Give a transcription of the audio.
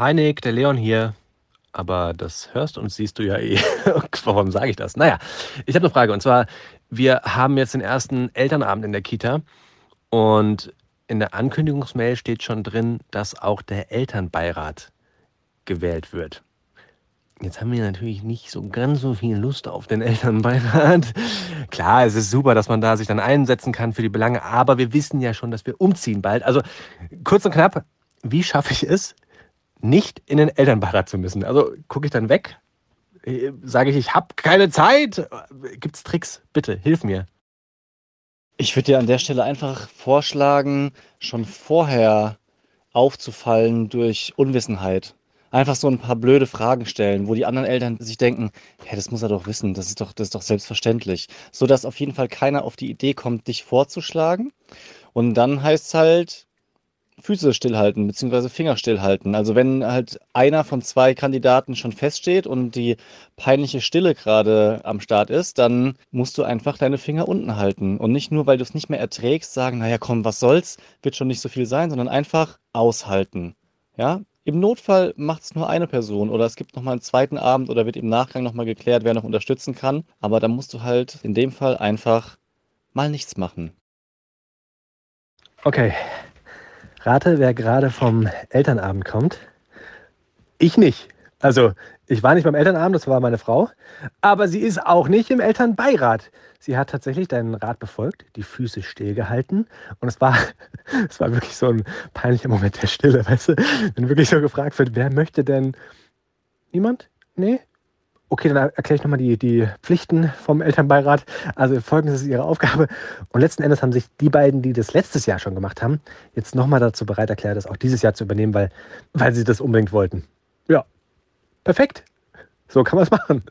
Hi Nick, der Leon hier. Aber das hörst und siehst du ja eh. Warum sage ich das? Naja, ich habe eine Frage. Und zwar, wir haben jetzt den ersten Elternabend in der Kita. Und in der Ankündigungsmail steht schon drin, dass auch der Elternbeirat gewählt wird. Jetzt haben wir natürlich nicht so ganz so viel Lust auf den Elternbeirat. Klar, es ist super, dass man da sich dann einsetzen kann für die Belange, aber wir wissen ja schon, dass wir umziehen bald. Also kurz und knapp, wie schaffe ich es, nicht in den Elternbeirat zu müssen? Also gucke ich dann weg, äh, sage ich, ich habe keine Zeit. Gibt es Tricks? Bitte, hilf mir. Ich würde dir an der Stelle einfach vorschlagen, schon vorher aufzufallen durch Unwissenheit. Einfach so ein paar blöde Fragen stellen, wo die anderen Eltern sich denken, ja, das muss er doch wissen, das ist doch, das ist doch selbstverständlich. So dass auf jeden Fall keiner auf die Idee kommt, dich vorzuschlagen. Und dann heißt es halt, Füße stillhalten, beziehungsweise Finger stillhalten. Also wenn halt einer von zwei Kandidaten schon feststeht und die peinliche Stille gerade am Start ist, dann musst du einfach deine Finger unten halten. Und nicht nur, weil du es nicht mehr erträgst, sagen, naja, komm, was soll's, wird schon nicht so viel sein, sondern einfach aushalten. Ja, im Notfall macht es nur eine Person oder es gibt nochmal einen zweiten Abend oder wird im Nachgang nochmal geklärt, wer noch unterstützen kann. Aber da musst du halt in dem Fall einfach mal nichts machen. Okay, Rate, wer gerade vom Elternabend kommt. Ich nicht. Also, ich war nicht beim Elternabend, das war meine Frau. Aber sie ist auch nicht im Elternbeirat. Sie hat tatsächlich deinen Rat befolgt, die Füße stillgehalten. Und es war, es war wirklich so ein peinlicher Moment der Stille, weißt du? Wenn wirklich so gefragt wird, wer möchte denn. Niemand? Nee? Okay, dann erkläre ich nochmal die, die Pflichten vom Elternbeirat. Also folgendes ist ihre Aufgabe. Und letzten Endes haben sich die beiden, die das letztes Jahr schon gemacht haben, jetzt nochmal dazu bereit erklärt, das auch dieses Jahr zu übernehmen, weil, weil sie das unbedingt wollten. Ja, perfekt. So kann man es machen.